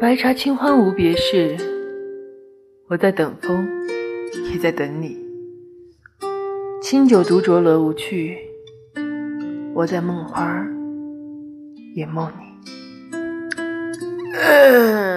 白茶清欢无别事，我在等风也在等你。清酒独酌乐无趣，我在梦花也梦你。